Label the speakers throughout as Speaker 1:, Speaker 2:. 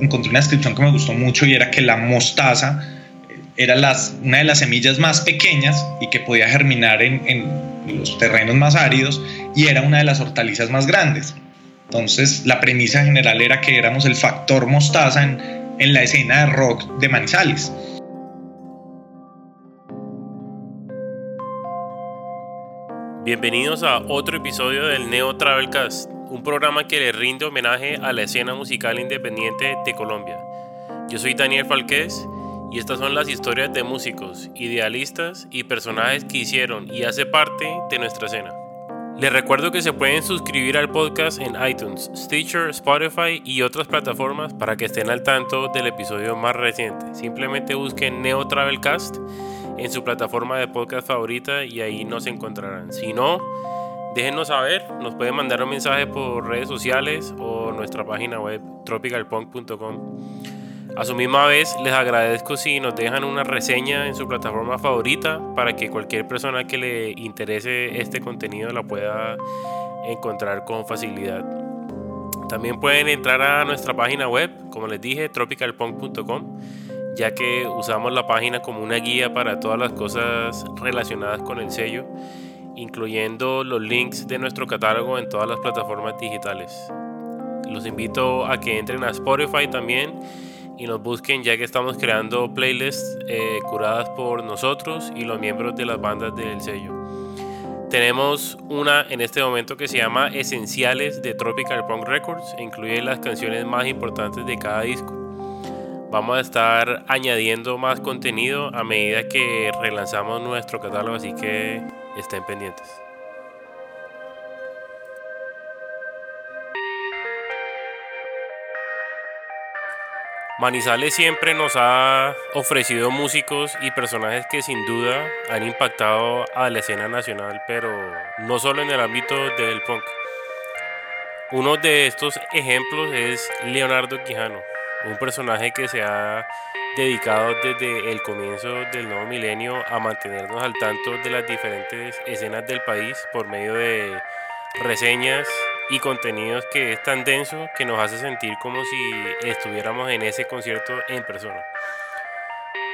Speaker 1: encontré una descripción que me gustó mucho y era que la mostaza era las, una de las semillas más pequeñas y que podía germinar en, los terrenos más áridos y era una de las hortalizas más grandes. Entonces la premisa general era que éramos el factor mostaza en, en la escena de rock de Manizales.
Speaker 2: Bienvenidos a otro episodio del Neo Travelcast, un programa que le rinde homenaje a la escena musical independiente de Colombia. Yo soy Daniel Falquez y estas son las historias de músicos, idealistas y personajes que hicieron y hace parte de nuestra escena. Les recuerdo que se pueden suscribir al podcast en iTunes, Stitcher, Spotify y otras plataformas para que estén al tanto del episodio más reciente. Simplemente busquen Neo Travelcast en su plataforma de podcast favorita y ahí nos encontrarán. Si no, déjenos saber, nos pueden mandar un mensaje por redes sociales o nuestra página web tropicalpunk.com. A su misma vez, les agradezco si nos dejan una reseña en su plataforma favorita para que cualquier persona que le interese este contenido la pueda encontrar con facilidad. También pueden entrar a nuestra página web, como les dije, tropicalpunk.com, ya que usamos la página como una guía para todas las cosas relacionadas con el sello, incluyendo los links de nuestro catálogo en todas las plataformas digitales. Los invito a que entren a Spotify también y nos busquen ya que estamos creando playlists eh, curadas por nosotros y los miembros de las bandas del sello. Tenemos una en este momento que se llama Esenciales de Tropical Punk Records e incluye las canciones más importantes de cada disco. Vamos a estar añadiendo más contenido a medida que relanzamos nuestro catálogo, así que estén pendientes. Manizales siempre nos ha ofrecido músicos y personajes que sin duda han impactado a la escena nacional, pero no solo en el ámbito del punk. Uno de estos ejemplos es Leonardo Quijano, un personaje que se ha dedicado desde el comienzo del nuevo milenio a mantenernos al tanto de las diferentes escenas del país por medio de reseñas, y contenidos que es tan denso que nos hace sentir como si estuviéramos en ese concierto en persona.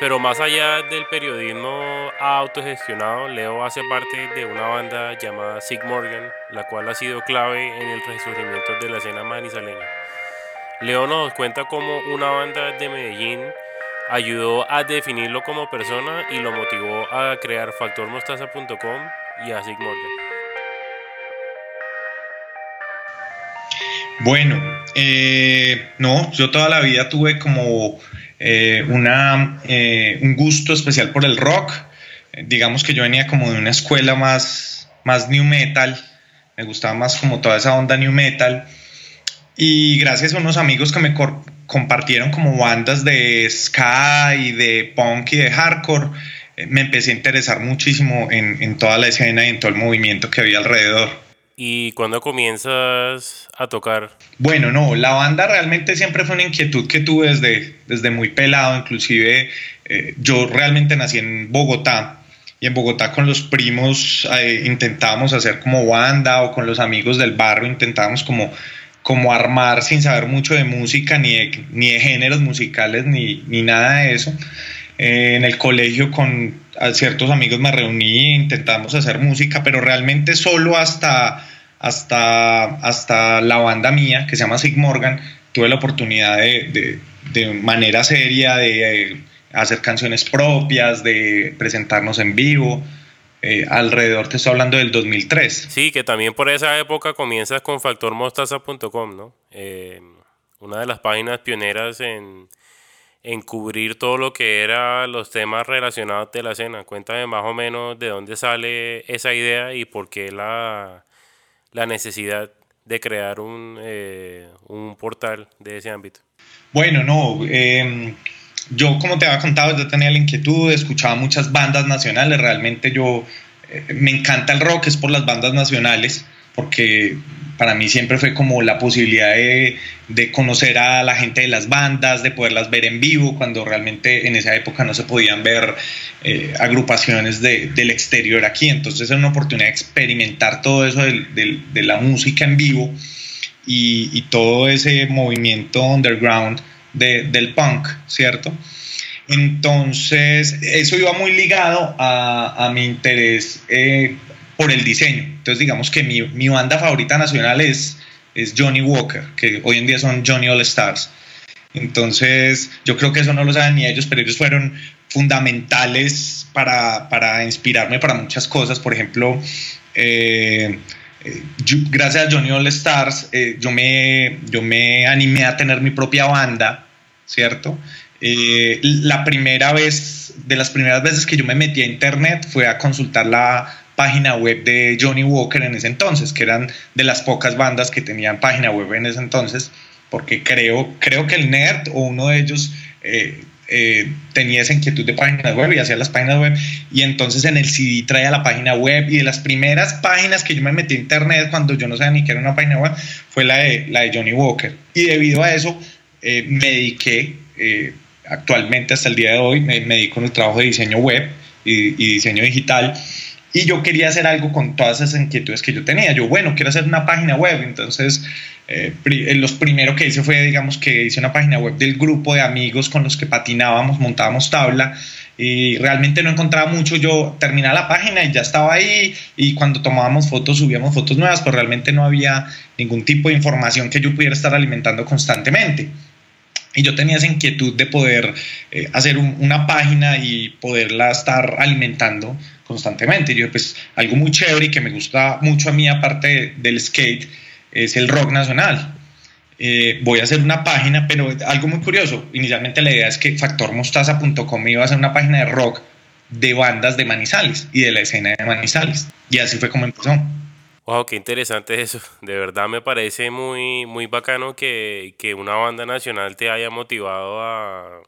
Speaker 2: Pero más allá del periodismo autogestionado, Leo hace parte de una banda llamada Sig Morgan, la cual ha sido clave en el resurgimiento de la escena manizaleña. Leo nos cuenta cómo una banda de Medellín ayudó a definirlo como persona y lo motivó a crear factormostaza.com y a Sig Morgan.
Speaker 1: Bueno, eh, no, yo toda la vida tuve como eh, una, eh, un gusto especial por el rock. Digamos que yo venía como de una escuela más, más new metal, me gustaba más como toda esa onda new metal. Y gracias a unos amigos que me compartieron como bandas de ska y de punk y de hardcore, me empecé a interesar muchísimo en, en toda la escena y en todo el movimiento que había alrededor.
Speaker 2: ¿Y cuándo comienzas a tocar?
Speaker 1: Bueno, no, la banda realmente siempre fue una inquietud que tuve desde, desde muy pelado, inclusive eh, yo realmente nací en Bogotá y en Bogotá con los primos eh, intentábamos hacer como banda o con los amigos del barrio intentábamos como, como armar sin saber mucho de música ni de, ni de géneros musicales ni, ni nada de eso. Eh, en el colegio con ciertos amigos me reuní e intentamos hacer música, pero realmente solo hasta, hasta, hasta la banda mía, que se llama Sig Morgan, tuve la oportunidad de, de, manera seria de hacer canciones propias, de presentarnos en vivo. Eh, alrededor te estoy hablando del 2003.
Speaker 2: Sí, que también por esa época comienzas con factormostaza.com, ¿no? Eh, una de las páginas pioneras en, en cubrir todo lo que era los temas relacionados de la escena. Cuéntame más o menos de dónde sale esa idea y por qué la, la necesidad de crear un, eh, un, portal de ese ámbito.
Speaker 1: Bueno, no, em, yo como te había contado, yo tenía la inquietud, escuchaba muchas bandas nacionales, realmente yo eh, me encanta el rock, es por las bandas nacionales, porque para mí siempre fue como la posibilidad de, conocer a la gente de las bandas, de poderlas ver en vivo, cuando realmente en esa época no se podían ver eh, agrupaciones del exterior aquí. Entonces era una oportunidad de experimentar todo eso de, la música en vivo y, todo ese movimiento underground del punk, ¿cierto? Entonces, eso iba muy ligado a, mi interés eh, por el diseño. Entonces, digamos que mi, banda favorita nacional es, es Johnny Walker, que hoy en día son Johnny All Stars. Entonces, yo creo que eso no lo saben ni ellos, pero ellos fueron fundamentales para, para inspirarme para muchas cosas. Por ejemplo, eh, eh, gracias a Johnny All Stars, yo, me, yo me animé a tener mi propia banda, ¿cierto? la primera vez, de las primeras veces que yo me metí a internet fue a consultar la página web de Johnny Walker en ese entonces, que eran de las pocas bandas que tenían página web en ese entonces, porque creo, creo que el Nerd o uno de ellos eh, tenía esa inquietud de páginas web y hacía las páginas web y entonces en el CD traía la página web y de las primeras páginas que yo me metí a internet cuando yo no sabía ni qué era una página web fue la de, la de Johnny Walker y debido a eso eh, me dediqué eh, actualmente hasta el día de hoy me, dedico en el trabajo de diseño web y, diseño digital y yo quería hacer algo con todas esas inquietudes que yo tenía. Yo, bueno, quiero hacer una página web. Entonces, eh, eh, los primero que hice fue, digamos, que hice una página web del grupo de amigos con los que patinábamos, montábamos tabla. Y realmente no encontraba mucho. Yo terminaba la página y ya estaba ahí. Y cuando tomábamos fotos, subíamos fotos nuevas, pero realmente no había ningún tipo de información que yo pudiera estar alimentando constantemente. Y yo tenía esa inquietud de poder eh, hacer una página y poderla estar alimentando constantemente. Yo, pues, algo muy chévere y que me gusta mucho a mí, aparte del skate, es el rock nacional. Eh, voy a hacer una página, pero algo muy curioso. Inicialmente la idea es que factormostaza.com iba a ser una página de rock de bandas de Manizales y de la escena de Manizales. Y así fue como empezó.
Speaker 2: Wow, qué interesante eso. De verdad me parece muy, muy bacano que, que una banda nacional te haya motivado a,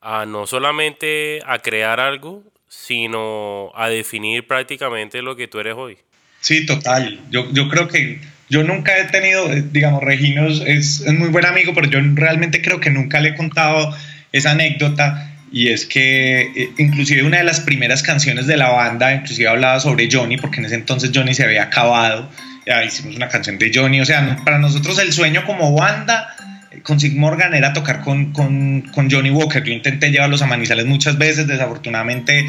Speaker 2: a no solamente a crear algo, sino a definir prácticamente lo que tú eres hoy.
Speaker 1: Sí, total. Yo, yo creo que yo nunca he tenido, eh, digamos, Reginos es, es, muy buen amigo, pero yo realmente creo que nunca le he contado esa anécdota y es que eh, inclusive una de las primeras canciones de la banda, inclusive hablaba sobre Johnny, porque en ese entonces Johnny se había acabado, ya hicimos una canción de Johnny, o sea, para nosotros el sueño como banda con Sig Morgan era tocar con, con, con, Johnny Walker. Yo intenté llevarlos a Manizales muchas veces, desafortunadamente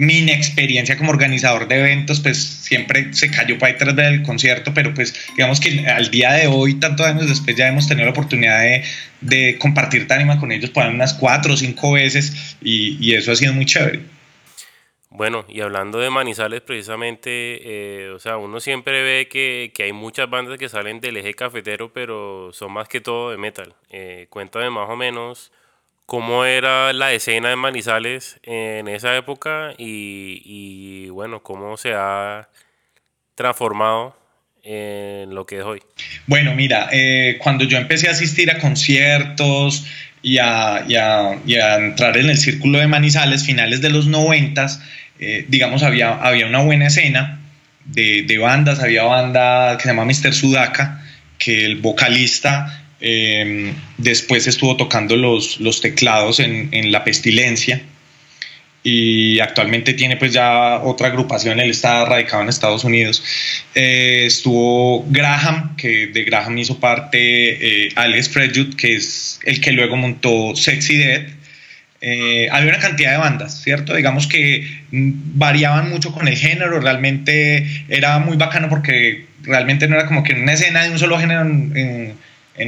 Speaker 1: mi inexperiencia como organizador de eventos, pues siempre se cayó para detrás del concierto, pero pues digamos que al día de hoy, tantos años después, ya hemos tenido la oportunidad de, de compartir tarima con ellos por unas cuatro o cinco veces y, y eso ha sido muy chévere.
Speaker 2: Bueno, y hablando de Manizales precisamente, eh, o sea, uno siempre ve que, que, hay muchas bandas que salen del eje cafetero, pero son más que todo de metal. Eh, cuéntame más o menos cómo era la escena de Manizales en esa época y, y bueno, cómo se ha transformado en lo que es hoy.
Speaker 1: Bueno, mira, eh, cuando yo empecé a asistir a conciertos y a, entrar en el círculo de Manizales, finales de los noventas, eh, digamos, había, había una buena escena de, de, bandas, había banda que se llama Mr. Sudaka, que el vocalista eh, después estuvo tocando los, los teclados en, en, La Pestilencia y actualmente tiene pues ya otra agrupación, él está radicado en Estados Unidos. Eh, estuvo Graham, que de Graham hizo parte Alex Fredjut, que es el que luego montó Sexy Dead eh, había una cantidad de bandas, ¿cierto? Digamos que mm, variaban mucho con el género, realmente era muy bacano porque realmente no era como que una escena de un solo género en,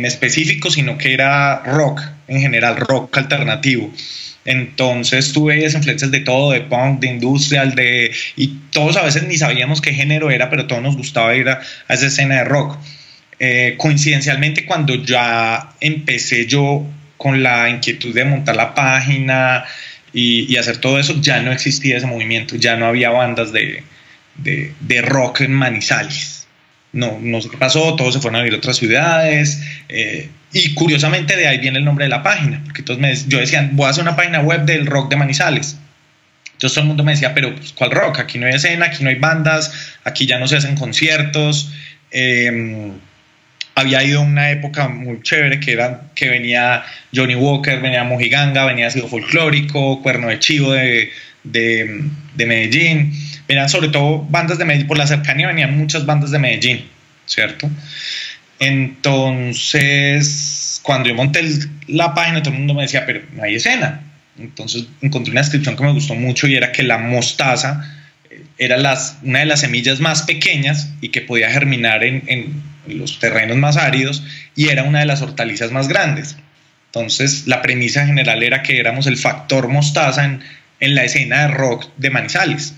Speaker 1: específico, sino que era rock, en general, rock alternativo. Entonces tuve influencias de todo, de punk, de industrial, de... Y todos a veces ni sabíamos qué género era, pero todos nos gustaba ir a, esa escena de rock. Eh, coincidencialmente cuando ya empecé yo con la inquietud de montar la página y, hacer todo eso, ya no existía ese movimiento, ya no había bandas de, de, rock en Manizales. No, no sé qué pasó, todos se fueron a vivir a otras ciudades. Eh, y curiosamente de ahí viene el nombre de la página, porque entonces yo decía, voy a hacer una página web del rock de Manizales. Entonces todo el mundo me decía, pero pues, ¿cuál rock? Aquí no hay escena, aquí no hay bandas, aquí ya no se hacen conciertos. Eh, había ido una época muy chévere que era que venía Johnny Walker, venía Mojiganga, venía Sido Folclórico, Cuerno de Chivo de, de, de, Medellín, venían sobre todo bandas de Medellín, por la cercanía venían muchas bandas de Medellín, ¿cierto? Entonces, cuando yo monté la página, todo el mundo me decía, pero no hay escena. Entonces encontré una descripción que me gustó mucho y era que la mostaza eh, era las, una de las semillas más pequeñas y que podía germinar en, en los terrenos más áridos y era una de las hortalizas más grandes. Entonces la premisa general era que éramos el factor mostaza en, en la escena de rock de Manizales.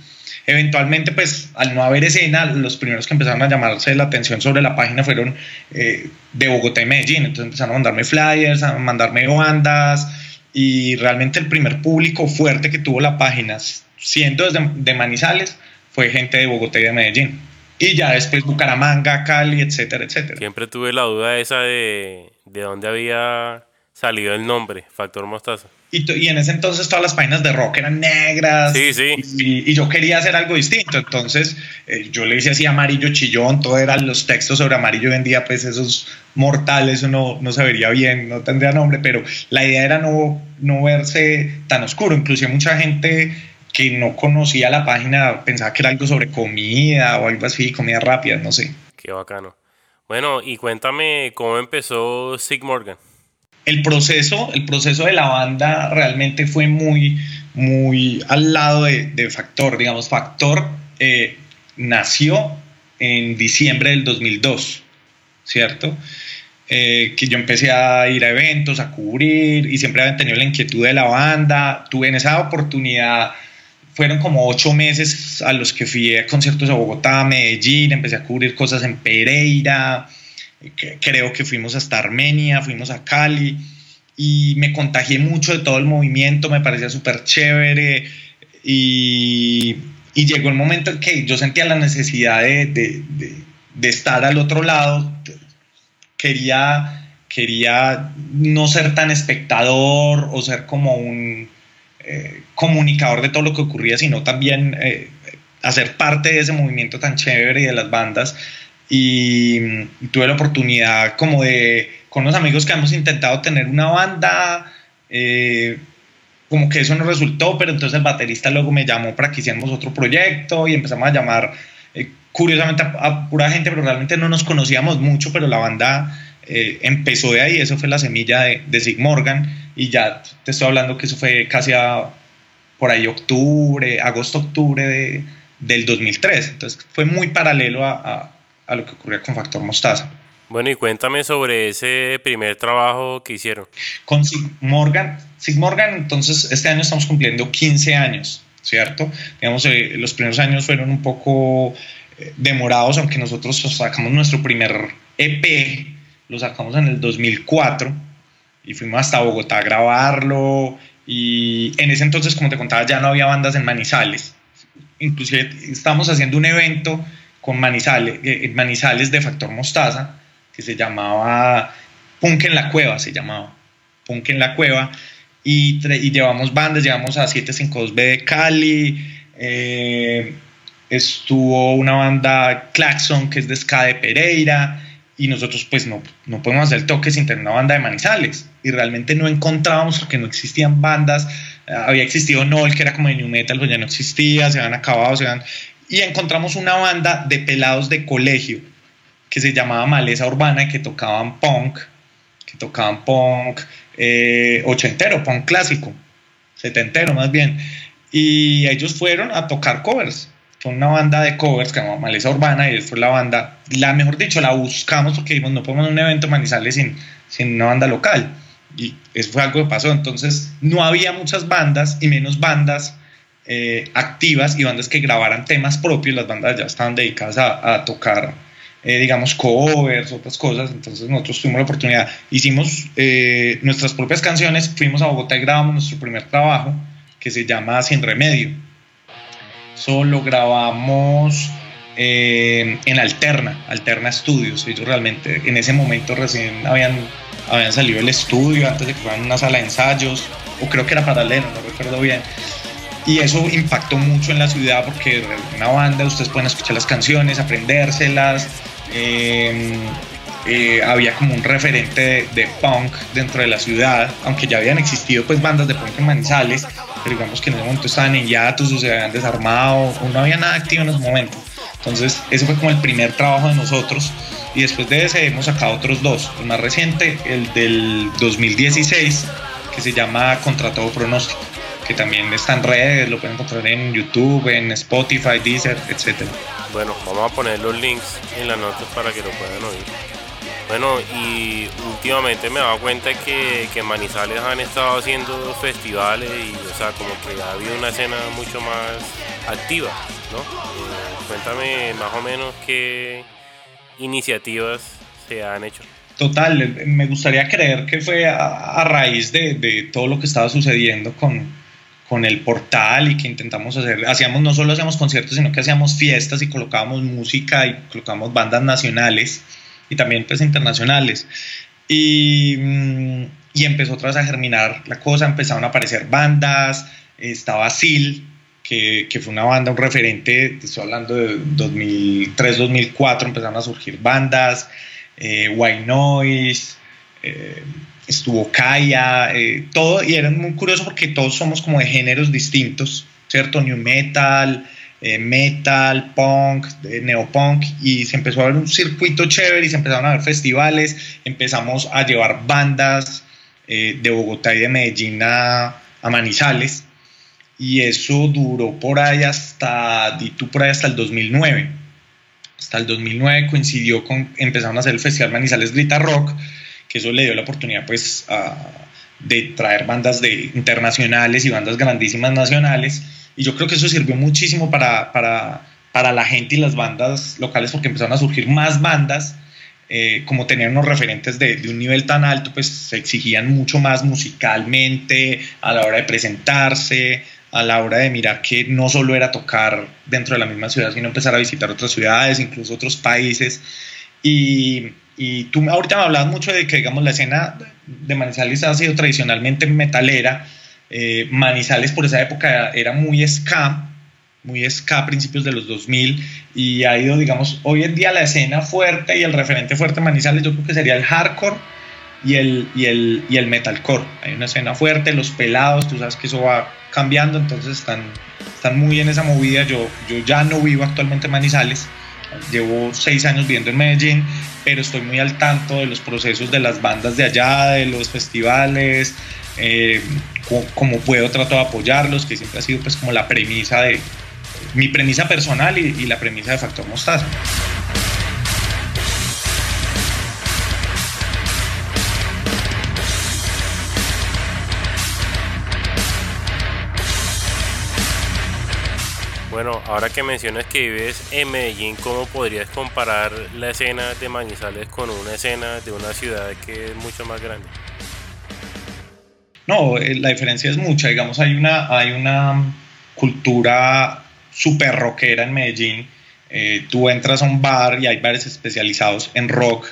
Speaker 1: Eventualmente, pues al no haber escena, los primeros que empezaron a llamarse la atención sobre la página fueron eh, de Bogotá y Medellín. Entonces empezaron a mandarme flyers, a mandarme bandas y realmente el primer público fuerte que tuvo la página, siendo desde de Manizales, fue gente de Bogotá y de Medellín. Y ya después Bucaramanga, Cali, etcétera, etcétera.
Speaker 2: Siempre tuve la duda esa de, de dónde había salió el nombre, Factor Mostaza.
Speaker 1: Y, y, en ese entonces todas las páginas de rock eran negras.
Speaker 2: Sí, sí.
Speaker 1: Y, y yo quería hacer algo distinto. Entonces eh, yo le hice así amarillo chillón, todo eran los textos sobre amarillo. Hoy en día, pues esos mortales, no, no se vería bien, no tendría nombre, pero la idea era no, no verse tan oscuro. Inclusive mucha gente que no conocía la página pensaba que era algo sobre comida o algo así, comida rápida, no sé.
Speaker 2: Qué bacano. Bueno, y cuéntame cómo empezó Sig Morgan
Speaker 1: el proceso, el proceso de la banda realmente fue muy, muy al lado de, Factor. Digamos, Factor eh, nació en diciembre del 2002, ¿cierto? Eh, que yo empecé a ir a eventos, a cubrir y siempre había tenido la inquietud de la banda. Tuve en esa oportunidad, fueron como ocho meses a los que fui a conciertos a Bogotá, Medellín, empecé a cubrir cosas en Pereira, creo que fuimos hasta Armenia, fuimos a Cali y me contagié mucho de todo el movimiento, me parecía súper chévere y, y, llegó el momento en que yo sentía la necesidad de, de, de, estar al otro lado, quería, quería no ser tan espectador o ser como un eh, comunicador de todo lo que ocurría, sino también eh, hacer parte de ese movimiento tan chévere y de las bandas y, tuve la oportunidad como de, con unos amigos que hemos intentado tener una banda, eh, como que eso no resultó, pero entonces el baterista luego me llamó para que hiciéramos otro proyecto y empezamos a llamar eh, curiosamente a, pura gente, pero realmente no nos conocíamos mucho, pero la banda eh, empezó de ahí, eso fue la semilla de, de Sig Morgan y ya te estoy hablando que eso fue casi a, por ahí octubre, agosto-octubre de, del 2003, entonces fue muy paralelo a a lo que ocurría con Factor Mostaza.
Speaker 2: Bueno, y cuéntame sobre ese primer trabajo que hicieron.
Speaker 1: Con Sig Morgan, Sig Morgan, entonces este año estamos cumpliendo 15 años, ¿cierto? Digamos, eh, los primeros años fueron un poco eh, demorados, aunque nosotros sacamos nuestro primer EP, lo sacamos en el 2004 y fuimos hasta Bogotá a grabarlo y en ese entonces, como te contaba, ya no había bandas en Manizales. Inclusive estábamos haciendo un evento con Manizales, eh, Manizales de Factor Mostaza, que se llamaba Punk en la Cueva, se llamaba Punk en la Cueva, y, llevamos bandas, llevamos a 752B de Cali, eh, estuvo una banda Claxon, que es de Ska de Pereira, y nosotros pues no, no podemos hacer toque sin tener una banda de Manizales, y realmente no encontrábamos porque no existían bandas, había existido Nol, que era como de New Metal, pues ya no existía, se habían acabado, se habían y encontramos una banda de pelados de colegio que se llamaba Maleza Urbana que tocaban punk, que tocaban punk eh, ochentero, punk clásico, setentero más bien. Y ellos fueron a tocar covers. Fue una banda de covers que se llama Maleza Urbana y fue la banda, la mejor dicho, la buscamos porque dijimos, no podemos un evento Manizales sin, sin una banda local. Y eso fue algo que pasó. Entonces, no había muchas bandas y menos bandas eh, activas y bandas que grabaran temas propios, las bandas ya estaban dedicadas a, tocar, eh, digamos, covers, otras cosas, entonces nosotros tuvimos la oportunidad, hicimos eh, nuestras propias canciones, fuimos a Bogotá y grabamos nuestro primer trabajo, que se llama Sin Remedio. Solo grabamos en Alterna, Alterna Studios, ellos realmente en ese momento recién habían, habían salido del estudio, antes de que fueran una sala de ensayos, o creo que era paralelo, no recuerdo bien y eso impactó mucho en la ciudad porque una banda ustedes pueden escuchar las canciones, aprendérselas. Em, eh, había como un referente de, punk dentro de la ciudad, aunque ya habían existido pues bandas de punk en Manizales, pero digamos que en ese momento estaban en hiatus o se habían desarmado no había nada activo en ese momento. Entonces ese fue como el primer trabajo de nosotros Y después de ese hemos sacado otros dos. El más reciente, el del 2016, que se llama Contra todo pronóstico, que también está en redes, lo pueden encontrar en YouTube, en Spotify, Deezer, etc.
Speaker 2: Bueno, vamos a poner los links en las notas para que lo puedan oír. Bueno, y últimamente me he dado cuenta que, que Manizales han estado haciendo festivales y, o sea, como que ha habido una escena mucho más activa, ¿no? Eh, cuéntame más o menos qué iniciativas se han hecho.
Speaker 1: Total, me gustaría creer que fue a, raíz de, de, todo lo que estaba sucediendo con, con el portal y que intentamos hacer, hacíamos, no solo hacíamos conciertos, sino que hacíamos fiestas y colocábamos música y colocábamos bandas nacionales y también pues internacionales. Y, mm, y empezó otra vez a germinar la cosa, empezaron a aparecer bandas, estaba Sil, que, que, fue una banda, un referente, estoy hablando de 2003, 2004, empezaron a surgir bandas, eh, White Noise, eh, estuvo Kaya, eh, todo, y era muy curioso porque todos somos como de géneros distintos, ¿cierto? New Metal, eh, metal, punk, neopunk, y se empezó a ver un circuito chévere y se empezaron a ver festivales, empezamos a llevar bandas eh, de Bogotá y de Medellín a, Manizales, y eso duró por ahí hasta, tú por ahí hasta el 2009. Hasta el 2009 coincidió con, empezaron a hacer el Festival Manizales Grita Rock, que eso le dio la oportunidad pues de traer bandas de, internacionales y bandas grandísimas nacionales y yo creo que eso sirvió muchísimo para, para, para la gente y las bandas locales porque empezaron a surgir más bandas. Eh, como tenían unos referentes de, de, un nivel tan alto, pues se exigían mucho más musicalmente, a la hora de presentarse, a la hora de mirar que no solo era tocar dentro de la misma ciudad, sino empezar a visitar otras ciudades, incluso otros países. Y, y tú ahorita me hablabas mucho de que, digamos, la escena de Manizales ha sido tradicionalmente metalera, eh, Manizales por esa época era muy ska, muy ska a principios de los 2000 y ha ido, digamos, hoy en día la escena fuerte y el referente fuerte de Manizales yo creo que sería el hardcore y el, y el, y el metalcore. Hay una escena fuerte, los pelados, tú sabes que eso va cambiando, entonces están, están muy en esa movida. Yo, yo ya no vivo actualmente en Manizales, llevo seis años viviendo en Medellín, pero estoy muy al tanto de los procesos de las bandas de allá, de los festivales, eh, como puedo trato de apoyarlos, que siempre ha sido pues como la premisa de mi premisa personal y, la premisa de Factor Mostaza.
Speaker 2: Bueno, ahora que mencionas que vives en Medellín, ¿cómo podrías comparar la escena de Manizales con una escena de una ciudad que es mucho más grande?
Speaker 1: No, eh, la diferencia es mucha. Digamos, hay una, hay una cultura súper rockera en Medellín. Eh, tú entras a un bar y hay bares especializados en rock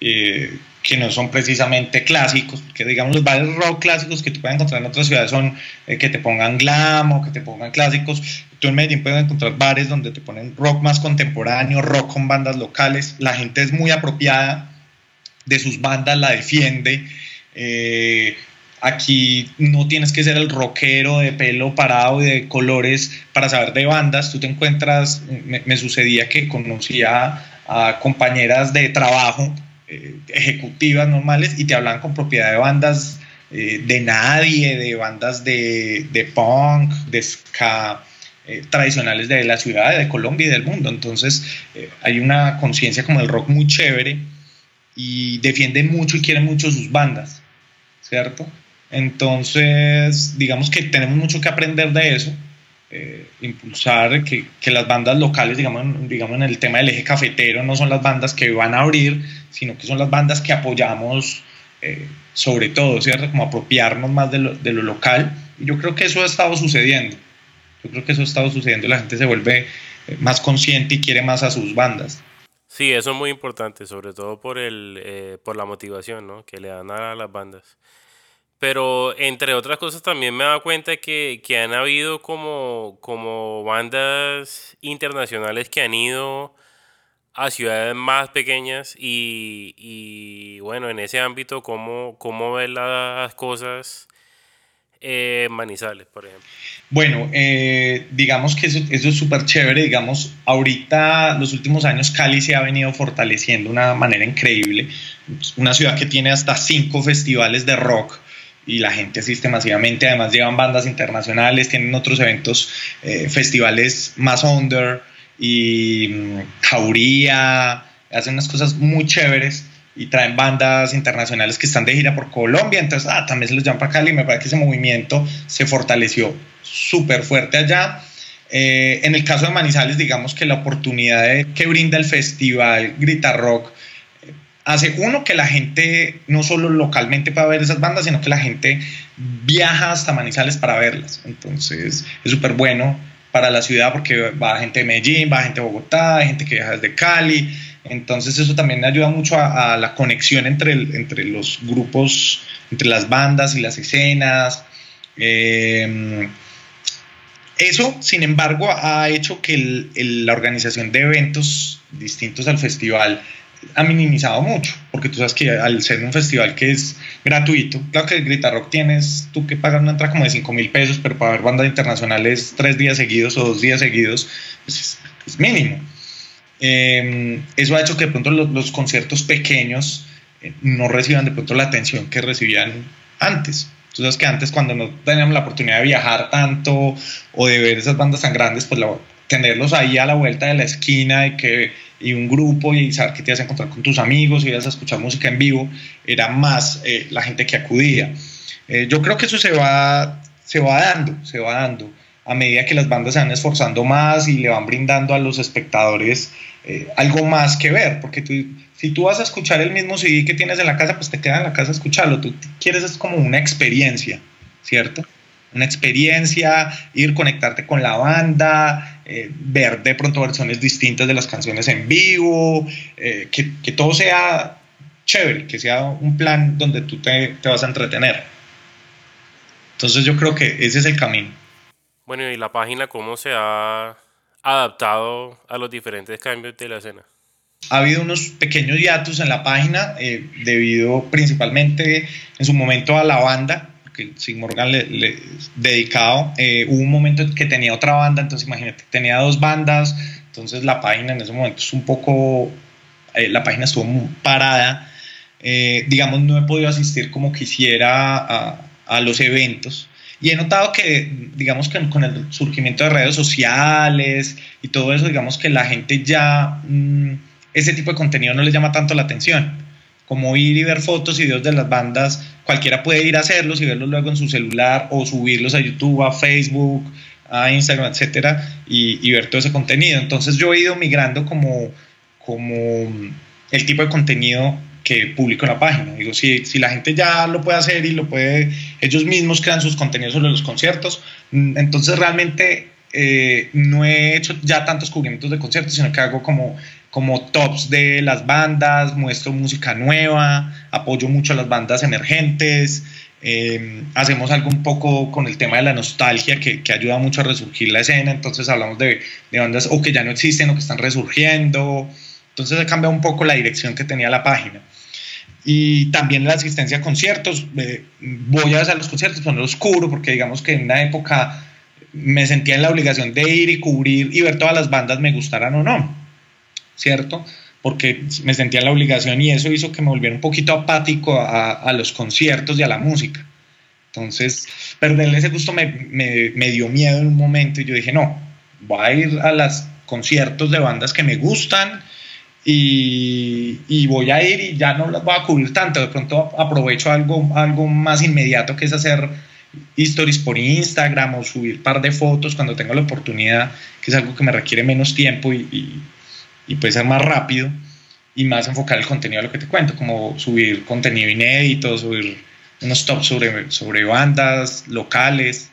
Speaker 1: eh, que no son precisamente clásicos, porque digamos los bares rock clásicos que tú puedes encontrar en otras ciudades son que te pongan glam o que te pongan clásicos. Tú en Medellín puedes encontrar bares donde te ponen rock más contemporáneo, rock con bandas locales. La gente es muy apropiada de sus bandas, la defiende. Aquí no tienes que ser el rockero de pelo parado y de colores para saber de bandas. Tú te encuentras, me, sucedía que conocía a compañeras de trabajo, eh, ejecutivas normales, y te hablan con propiedad de bandas eh, de nadie, de bandas de, de punk, de ska. Eh, tradicionales de la ciudad, de Colombia y del mundo. Entonces hay una conciencia como el rock muy chévere y defienden mucho y quieren mucho sus bandas, ¿cierto? Entonces, digamos que tenemos mucho que aprender de eso, eh, impulsar que, que, las bandas locales, digamos, digamos en el tema del eje cafetero, no son las bandas que van a abrir, sino que son las bandas que apoyamos eh, sobre todo, ¿cierto? Como apropiarnos más de lo, de lo, local. Y yo creo que eso ha estado sucediendo. Yo creo que eso ha estado sucediendo la gente se vuelve eh, más consciente y quiere más a sus bandas.
Speaker 2: Sí, eso es muy importante, sobre todo por, el, por la motivación ¿no? que le dan a las bandas. Pero entre otras cosas también me he dado cuenta que, que han habido como, como bandas internacionales que han ido a ciudades más pequeñas y, y bueno, en ese ámbito, ¿cómo, cómo ven las cosas eh, Manizales, por ejemplo?
Speaker 1: Bueno, eh, digamos que eso, es súper chévere, digamos, ahorita los últimos años Cali se ha venido fortaleciendo de una manera increíble, una ciudad que tiene hasta cinco festivales de rock y la gente asiste masivamente, además llevan bandas internacionales, tienen otros eventos, eh, festivales más under y mm, Jauría, hacen unas cosas muy chéveres y traen bandas internacionales que están de gira por Colombia, entonces ah, también se los llaman para Cali, me parece que ese movimiento se fortaleció súper fuerte allá. Eh, en el caso de Manizales, digamos que la oportunidad que brinda el festival Grita Rock eh, hace uno que la gente no solo localmente para ver esas bandas, sino que la gente viaja hasta Manizales para verlas. Entonces es súper bueno para la ciudad porque va gente de Medellín, va gente de Bogotá, gente que viaja desde Cali. Entonces eso también ayuda mucho a, la conexión entre, entre los grupos, entre las bandas y las escenas. Eh, eso, sin embargo, ha hecho que la organización de eventos distintos al festival ha minimizado mucho, porque tú sabes que al ser un festival que es gratuito, claro que el Grita Rock tienes tú que pagar una entrada como de 5 mil pesos, pero para ver bandas internacionales tres días seguidos o dos días seguidos, pues es, mínimo. Em, eso ha hecho que de pronto los, conciertos pequeños eh, no reciban de pronto la atención que recibían antes. Tú sabes que antes cuando no teníamos la oportunidad de viajar tanto o de ver esas bandas tan grandes, pues tenerlos ahí a la vuelta de la esquina y que y un grupo y saber que te ibas a encontrar con tus amigos y ibas a escuchar música en vivo, era más eh, la gente que acudía. Eh, yo creo que eso se va, se va dando, se va dando a medida que las bandas se van esforzando más y le van brindando a los espectadores eh, algo más que ver, porque si tú vas a escuchar el mismo CD que tienes en la casa, pues te queda en la casa escucharlo, tú quieres es como una experiencia, ¿cierto? Una experiencia, ir conectarte con la banda, eh, ver de pronto versiones distintas de las canciones en vivo, eh, que, todo sea chévere, que sea un plan donde tú te vas a entretener. Entonces yo creo que ese es el camino.
Speaker 2: Bueno, ¿y la página cómo se ha adaptado a los diferentes cambios de la escena?
Speaker 1: Ha habido unos pequeños hiatus en la página eh, debido principalmente en su momento a la banda, que Sig Morgan le, dedicado. Eh, hubo un momento que tenía otra banda, entonces imagínate, tenía dos bandas, entonces la página en ese momento es un poco, eh, la página estuvo parada. digamos, no he podido asistir como quisiera a los eventos y he notado que, digamos que con el surgimiento de redes sociales y todo eso, digamos que la gente ya, mm, ese tipo de contenido no les llama tanto la atención. Como ir y ver fotos y videos de las bandas, cualquiera puede ir a hacerlos y verlos luego en su celular o subirlos a YouTube, a Facebook, a Instagram, etcétera, y, y ver todo ese contenido. Entonces yo he ido migrando como, como el tipo de contenido que publico en la página. Digo, si, si la gente ya lo puede hacer y lo puede, ellos mismos crean sus contenidos sobre los conciertos, mm, entonces realmente eh, no he hecho ya tantos cubrimientos de conciertos, sino que hago como, como tops de las bandas, muestro música nueva, apoyo mucho a las bandas emergentes. Em, hacemos algo un poco con el tema de la nostalgia que, que, ayuda mucho a resurgir la escena, entonces hablamos de, de bandas o que ya no existen o que están resurgiendo, entonces he cambiado un poco la dirección que tenía la página. Y también la asistencia a conciertos. Eh, voy a los conciertos, pero no los cubro porque digamos que en una época me sentía en la obligación de ir y cubrir y ver todas las bandas me gustaran o no, ¿cierto? Porque me sentía en la obligación y eso hizo que me volviera un poquito apático a, a los conciertos y a la música. Entonces, perderle ese gusto me, me, me, dio miedo en un momento y yo dije, no, voy a ir a los conciertos de bandas que me gustan y, voy a ir y ya no las voy a cubrir tanto, de pronto aprovecho algo, algo más inmediato que es hacer stories por Instagram o subir par de fotos cuando tenga la oportunidad, que es algo que me requiere menos tiempo y, y, puede ser más rápido y más enfocar el contenido a lo que te cuento, como subir contenido inédito, subir unos tops sobre, sobre bandas locales.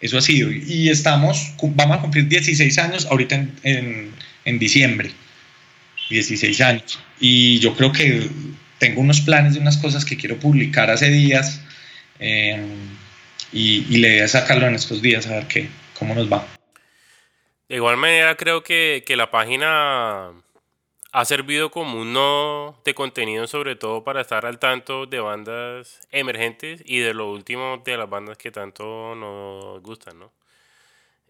Speaker 1: Eso ha sido. Y estamos, vamos a cumplir 16 años ahorita en, en, en diciembre. 16 años. Y yo creo que tengo unos planes de unas cosas que quiero publicar hace días y, y, le voy a sacarlo en estos días a ver qué, cómo nos va.
Speaker 2: De igual manera creo que, que la página ha servido como un nodo de contenido sobre todo para estar al tanto de bandas emergentes y de lo último de las bandas que tanto nos gustan, ¿no?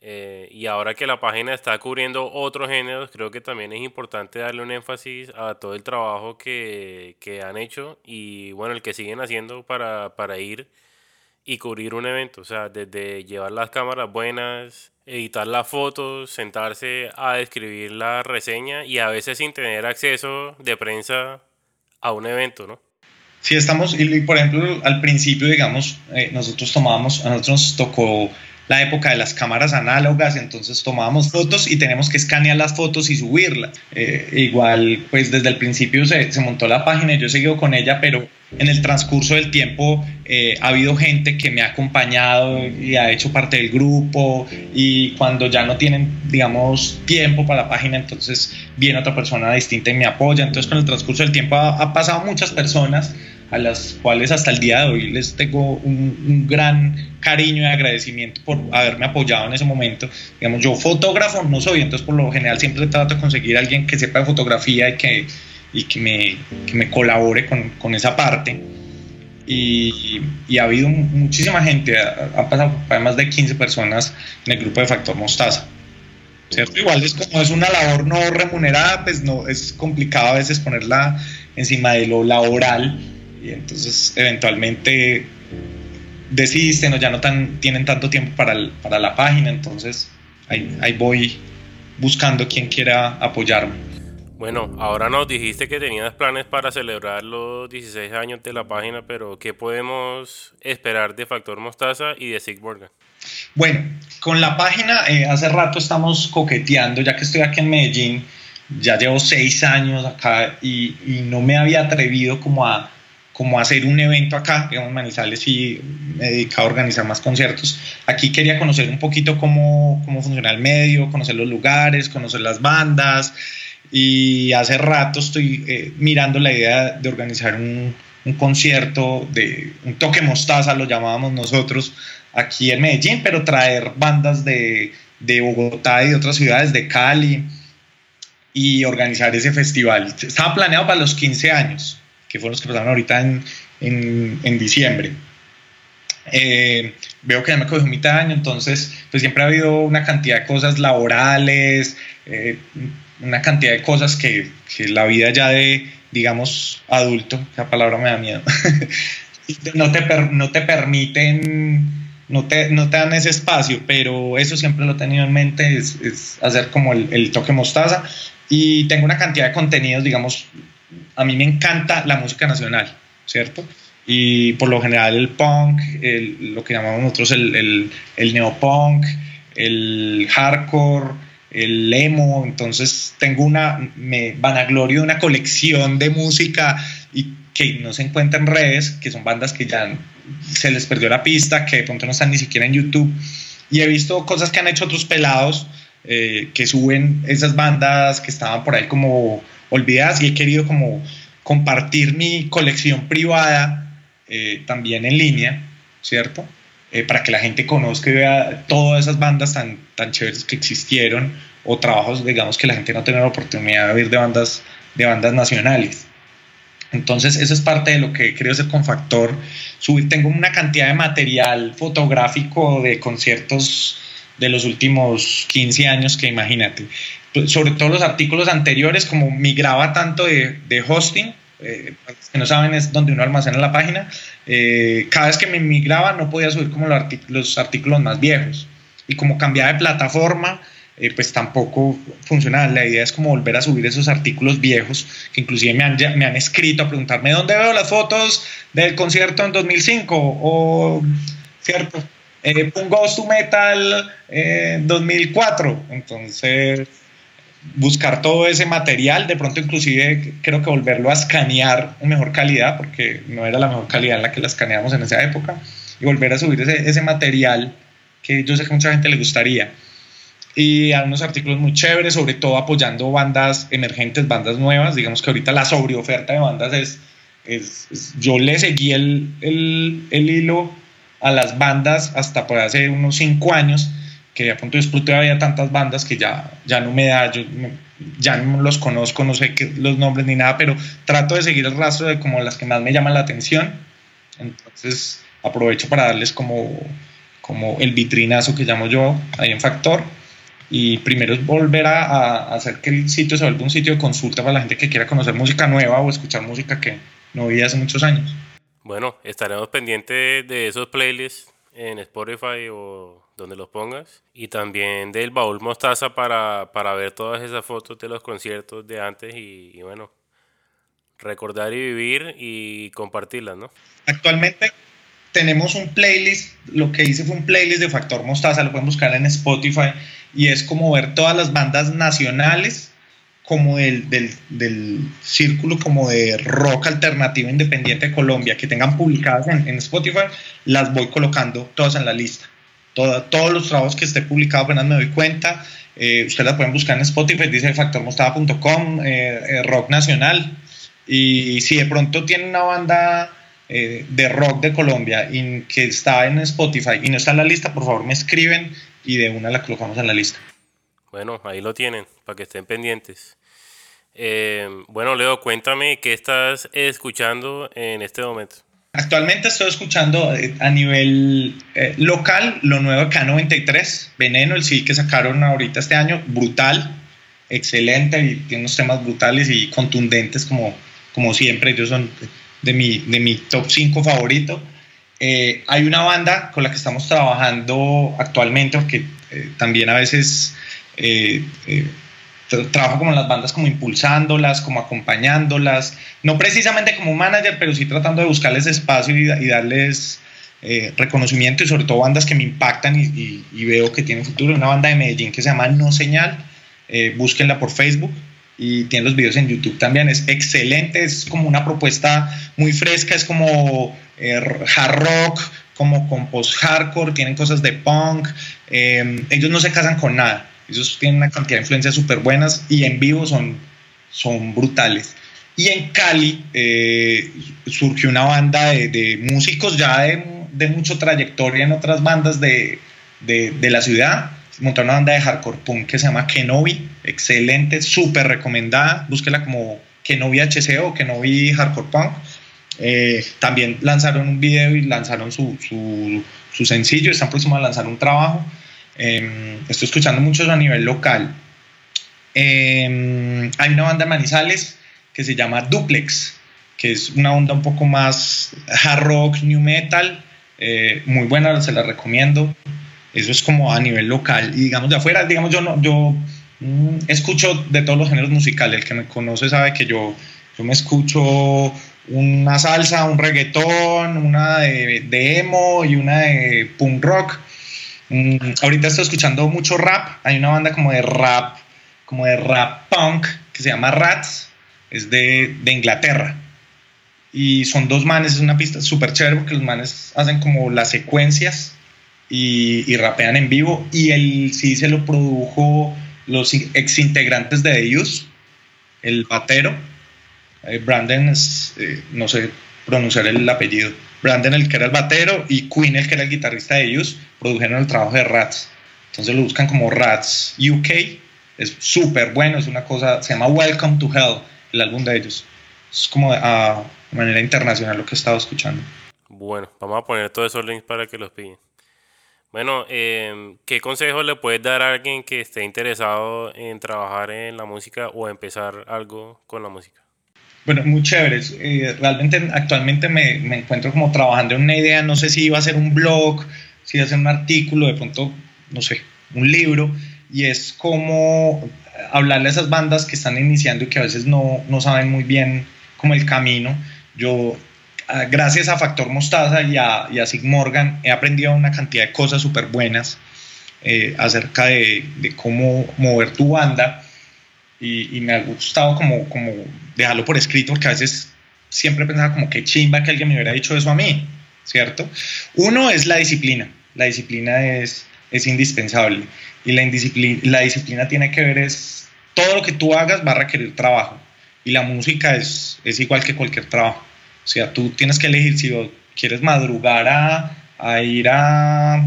Speaker 2: Eh, y ahora que la página está cubriendo otros géneros, creo que también es importante darle un énfasis a todo el trabajo que, que han hecho y bueno, el que siguen haciendo para, para ir y cubrir un evento. O sea, desde llevar las cámaras buenas, editar las fotos, sentarse a escribir la reseña y a veces sin tener acceso de prensa a un evento, ¿no?
Speaker 1: Sí, estamos, y por ejemplo, al principio, digamos, eh, nosotros tomábamos, a nosotros nos tocó la época de las cámaras análogas, entonces tomábamos fotos y tenemos que escanear las fotos y subirlas. Eh, igual, pues desde el principio se, montó la página y yo seguido con ella, pero en el transcurso del tiempo eh, ha habido gente que me ha acompañado y ha hecho parte del grupo y cuando ya no tienen, digamos, tiempo para la página, entonces viene otra persona distinta y me apoya. Entonces con el transcurso del tiempo ha pasado muchas personas a las cuales hasta el día de hoy les tengo un, gran cariño y agradecimiento por haberme apoyado en ese momento. Digamos, yo fotógrafo no soy, entonces por lo general siempre trato de conseguir a alguien que sepa de fotografía y que, y que, me, que me colabore con, con esa parte. Y, y, ha habido muchísima gente, ha, pasado más de 15 personas en el grupo de Factor Mostaza. ¿Cierto? Igual es como es una labor no remunerada, pues no es complicado a veces ponerla encima de lo laboral, y entonces eventualmente desisten o ya no tan, tienen tanto tiempo para, para la página, entonces ahí, ahí voy buscando quien quiera apoyarme.
Speaker 2: Bueno, ahora nos dijiste que tenías planes para celebrar los 16 años de la página, pero ¿qué podemos esperar de Factor Mostaza y de Sig
Speaker 1: Bueno, con la página eh, hace rato estamos coqueteando, ya que estoy aquí en Medellín, ya llevo seis años acá y, y no me había atrevido como a, como hacer un evento acá, digamos, Manizales y me he dedicado a organizar más conciertos. Aquí quería conocer un poquito cómo, cómo funciona el medio, conocer los lugares, conocer las bandas y hace rato estoy eh, mirando la idea de organizar un, un, concierto de un toque mostaza, lo llamábamos nosotros, aquí en Medellín, pero traer bandas de, de Bogotá y de otras ciudades, de Cali, y organizar ese festival. Estaba planeado para los 15 años que fueron los que pasaron ahorita en, en, en diciembre. Eh, veo que ya me cogió mitad de año, entonces pues siempre ha habido una cantidad de cosas laborales, eh, una cantidad de cosas que, que, la vida ya de, digamos, adulto, esa palabra me da miedo, no, te no te permiten, no te, no te dan ese espacio, pero eso siempre lo he tenido en mente, es, es hacer como el, el toque mostaza y tengo una cantidad de contenidos, digamos, a mí me encanta la música nacional, ¿cierto? Y por lo general el punk, lo que llamamos nosotros el, el, el, neopunk, el hardcore, el emo, entonces tengo una, me vanaglorio de una colección de música y que no se encuentra en redes, que son bandas que ya se les perdió la pista, que de pronto no están ni siquiera en YouTube. Y he visto cosas que han hecho otros pelados eh, que suben esas bandas que estaban por ahí como olvidadas y he querido como compartir mi colección privada eh, también en línea, ¿cierto? Eh, para que la gente conozca y vea todas esas bandas tan, tan chéveres que existieron o trabajos, digamos, que la gente no tiene la oportunidad de oír de bandas, de bandas nacionales. Entonces, eso es parte de lo que querido hacer con Factor. Subir, tengo una cantidad de material fotográfico de conciertos de los últimos 15 años que imagínate. Pues, sobre todo los artículos anteriores, como migraba tanto de, de hosting, eh, que no saben es donde uno almacena la página, eh, cada vez que me migraba no podía subir como los, los artículos más viejos. Y como cambiaba de plataforma, eh, pues tampoco funcionaba. La idea es como volver a subir esos artículos viejos, que inclusive me han, me han escrito a preguntarme dónde veo las fotos del concierto en 2005 o, ¿cierto? un Ghost to Metal 2004. Eh, Entonces, buscar todo ese material, de pronto inclusive creo que volverlo a escanear en mejor calidad, porque no era la mejor calidad en la que la escaneamos en esa época, y volver a subir ese, ese material que yo sé que mucha gente le gustaría. Y a unos artículos muy chéveres, sobre todo apoyando bandas emergentes, bandas nuevas. Digamos que ahorita la sobreoferta de bandas es, es, es yo le seguí el, el, el hilo a las bandas hasta por hace unos cinco años que de explotar había tantas bandas que ya, ya no me da, yo ya no los conozco, no sé los nombres ni nada, pero trato de seguir el rastro de como las que más me llaman la atención. Entonces aprovecho para darles como, como el vitrinazo que llamo yo ahí en Factor. Y primero es volver a, hacer que el sitio se vuelva un sitio de consulta para la gente que quiera conocer música nueva o escuchar música que no oía hace muchos años.
Speaker 2: Bueno, estaremos pendientes de esos playlists en Spotify o donde los pongas. Y también del baúl mostaza para, para ver todas esas fotos de los conciertos de antes y, bueno, recordar y vivir y compartirlas, ¿no?
Speaker 1: Actualmente tenemos un playlist, lo que hice fue un playlist de Factor Mostaza, lo pueden buscar en Spotify y es como ver todas las bandas nacionales como del, del, del, círculo como de rock alternativo independiente de Colombia que tengan publicadas en, en Spotify, las voy colocando todas en la lista. Todos los trabajos que esté publicado apenas me doy cuenta. Eh, ustedes las pueden buscar en Spotify, dice factormostada.com, eh, eh, rock nacional. Y si de pronto tienen una banda eh, de rock de Colombia y que está en Spotify y no está en la lista, por favor me escriben y de una la colocamos en la lista.
Speaker 2: Bueno, ahí lo tienen, para que estén pendientes. Bueno, Leo, cuéntame qué estás escuchando en este momento.
Speaker 1: Actualmente estoy escuchando eh, a nivel eh, local lo nuevo de K93, Veneno, el sí que sacaron ahorita este año, brutal, excelente y tiene unos temas brutales y contundentes como, como siempre, ellos son de mi, de mi top 5 favorito. hay una banda con la que estamos trabajando actualmente, porque también a veces eh, eh, trabajo como las bandas como impulsándolas, como acompañándolas, no precisamente como manager, pero sí tratando de buscarles espacio y, darles eh, reconocimiento y sobre todo bandas que me impactan y, veo que tienen futuro. Una banda de Medellín que se llama No Señal, búsquenla por Facebook y tiene los videos en YouTube también, es excelente, es como una propuesta muy fresca, es como hard rock, como con post-hardcore, tienen cosas de punk, ellos no se casan con nada ellos tienen una cantidad de influencias súper buenas y en vivo son, son brutales. Y en Cali eh, surgió una banda de, músicos ya de, de mucha trayectoria en otras bandas de, de, la ciudad. Montaron una banda de hardcore punk que se llama Kenobi, excelente, súper recomendada. Búsquela como Kenobi HC o Kenobi Hardcore Punk. Eh, también lanzaron un video y lanzaron su, su, su sencillo, están próximos a lanzar un trabajo. Em, estoy escuchando muchos a nivel local. Em, hay una banda de Manizales que se llama Duplex, que es una onda un poco más hard rock, new metal, eh, muy buena, se la recomiendo. Eso es como a nivel local. Y digamos de afuera, digamos yo no, yo mm, escucho de todos los géneros musicales. El que me conoce sabe que yo, yo me escucho una salsa, un reggaetón, una de, de emo y una de punk rock Mm, ahorita estoy escuchando mucho rap. Hay una banda como de rap, como de rap punk, que se llama Rats. Es de, de Inglaterra. Y son dos manes, es una pista súper chévere porque los manes hacen como las secuencias y, rapean en vivo. Y el sí se lo produjo los ex integrantes de Use, el batero. Eh, Brandon, eh, no sé pronunciar el apellido. Brandon, el que era el batero, y Queen, el que era el guitarrista de ellos, produjeron el trabajo de Rats. Entonces lo buscan como Rats UK. Es súper bueno, es una cosa, se llama Welcome to Hell, el álbum de ellos. Es como a, manera internacional lo que he estado escuchando.
Speaker 2: Bueno, vamos a poner todos esos links para que los piden. Bueno, eh, ¿qué consejo le puedes dar a alguien que esté interesado en trabajar en la música o empezar algo con la música?
Speaker 1: Bueno, muy chéveres. Eh, realmente actualmente me, me, encuentro como trabajando en una idea, no sé si iba a ser un blog, si iba a ser un artículo, de pronto, no sé, un libro, y es como hablarle a esas bandas que están iniciando y que a veces no, no saben muy bien como el camino. Yo, ah, gracias a Factor Mostaza y a, y a Sig Morgan, he aprendido una cantidad de cosas súper buenas eh, acerca de, de cómo mover tu banda y, me ha gustado como, como dejarlo por escrito porque a veces siempre pensaba como que chimba que alguien me hubiera dicho eso a mí, ¿cierto? Uno es la disciplina, la disciplina es, es indispensable. Y la, indisciplina, la disciplina tiene que ver es todo lo que tú hagas va a requerir trabajo. Y la música es, es igual que cualquier trabajo, o sea, tú tienes que elegir si quieres madrugar a, a ir a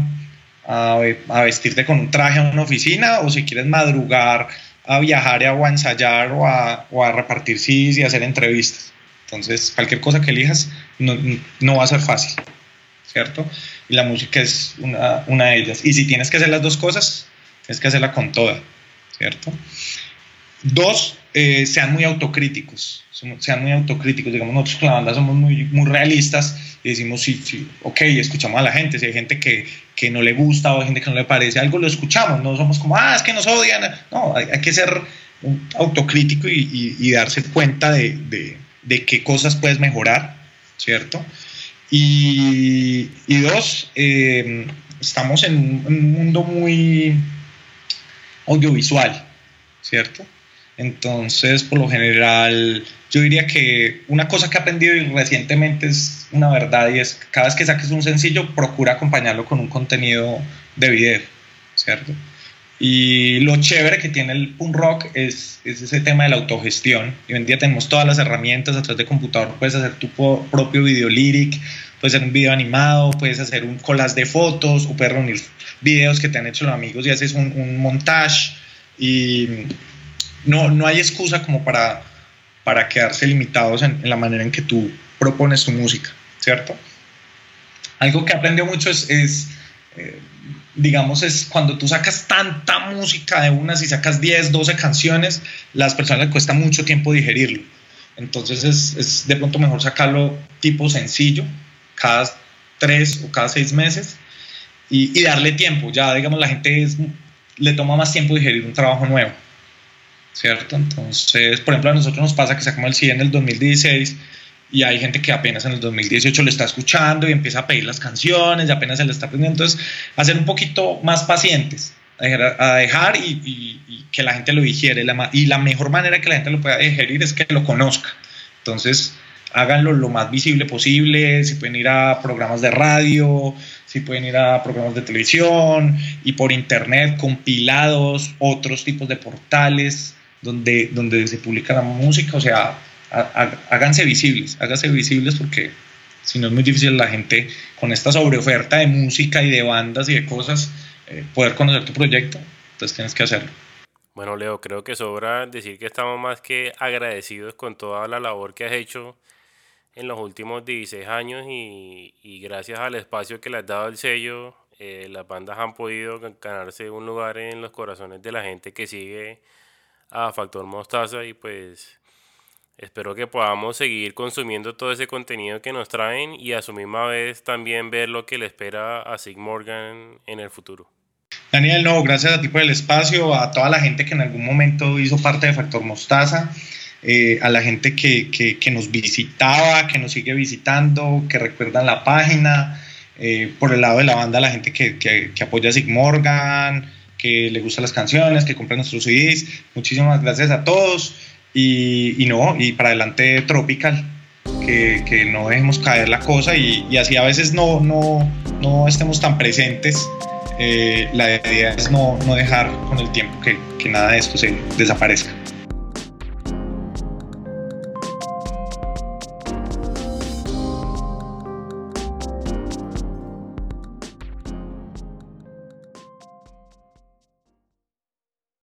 Speaker 1: a, vestirte con un traje a una oficina o si quieres madrugar a viajar o a ensayar o a, o a repartir CDs y hacer entrevistas. Entonces, cualquier cosa que elijas no, no, va a ser fácil, ¿cierto? Y la música es una, una de ellas. Y si tienes que hacer las dos cosas, tienes que hacerla con toda, ¿cierto? Dos, eh, sean muy autocríticos, sean muy autocríticos. Digamos, nosotros con la banda somos muy, muy realistas y decimos, sí, sí, ok, escuchamos a la gente. Si hay gente que, que, no le gusta o hay gente que no le parece algo, lo escuchamos. No somos como, ah, es que nos odian. No, hay, que ser autocrítico y, y, darse cuenta de, de, de, qué cosas puedes mejorar, ¿cierto? Y, y dos, eh, estamos en un mundo muy audiovisual, ¿cierto? Entonces, por lo general, yo diría que una cosa que he aprendido recientemente es una verdad y es que cada vez que saques un sencillo, procura acompañarlo con un contenido de video, ¿cierto? Y lo chévere que tiene el punk rock es, ese tema de la autogestión. Y hoy en día tenemos todas las herramientas a través de computador. Puedes hacer tu propio video lyric, puedes hacer un video animado, puedes hacer un collage de fotos o puedes reunir videos que te han hecho los amigos y haces un, un montage. Y no, no hay excusa como para, para quedarse limitados en, la manera en que tú propones tu música, ¿cierto? Algo que aprendió mucho es, eh, digamos, es cuando tú sacas tanta música de unas y sacas 10, 12 canciones, las personas les cuesta mucho tiempo digerirlo. Entonces es, de pronto mejor sacarlo tipo sencillo, cada tres o cada seis meses, y darle tiempo. Ya, digamos, la gente le toma más tiempo digerir un trabajo nuevo. ¿Cierto? Entonces, por ejemplo, a nosotros nos pasa que sacamos el CD en el 2016 y hay gente que apenas en el 2018 lo está escuchando y empieza a pedir las canciones y apenas se le está aprendiendo. Entonces, a ser un poquito más pacientes, a dejar, y, que la gente lo digiere. y la mejor manera que la gente lo pueda digerir es que lo conozca. Entonces, háganlo lo más visible posible, si pueden ir a programas de radio, si pueden ir a programas de televisión y por internet, compilados, otros tipos de portales donde, donde se publica la música, o sea, háganse visibles, háganse visibles porque si no es muy difícil la gente con esta sobreoferta de música y de bandas y de cosas eh, poder conocer tu proyecto, entonces tienes que hacerlo.
Speaker 2: Bueno, Leo, creo que sobra decir que estamos más que agradecidos con toda la labor que has hecho en los últimos 16 años y, y gracias al espacio que le has dado el sello, eh, las bandas han podido ganarse un lugar en los corazones de la gente que sigue a Factor Mostaza y pues espero que podamos seguir consumiendo todo ese contenido que nos traen y a su misma vez también ver lo que le espera a Sig Morgan en el futuro.
Speaker 1: Daniel, no, gracias a ti por el espacio, a toda la gente que en algún momento hizo parte de Factor Mostaza, eh, a la gente que, que, nos visitaba, que nos sigue visitando, que recuerdan la página, eh, por el lado de la banda, la gente que, que apoya a Sig Morgan, que le gustan las canciones, que compran nuestros CDs. Muchísimas gracias a todos y, y no, y para adelante Tropical, que, que, no dejemos caer la cosa y, y, así a veces no, no, no estemos tan presentes. Eh, la idea es no, no dejar con el tiempo que, que nada de esto se desaparezca.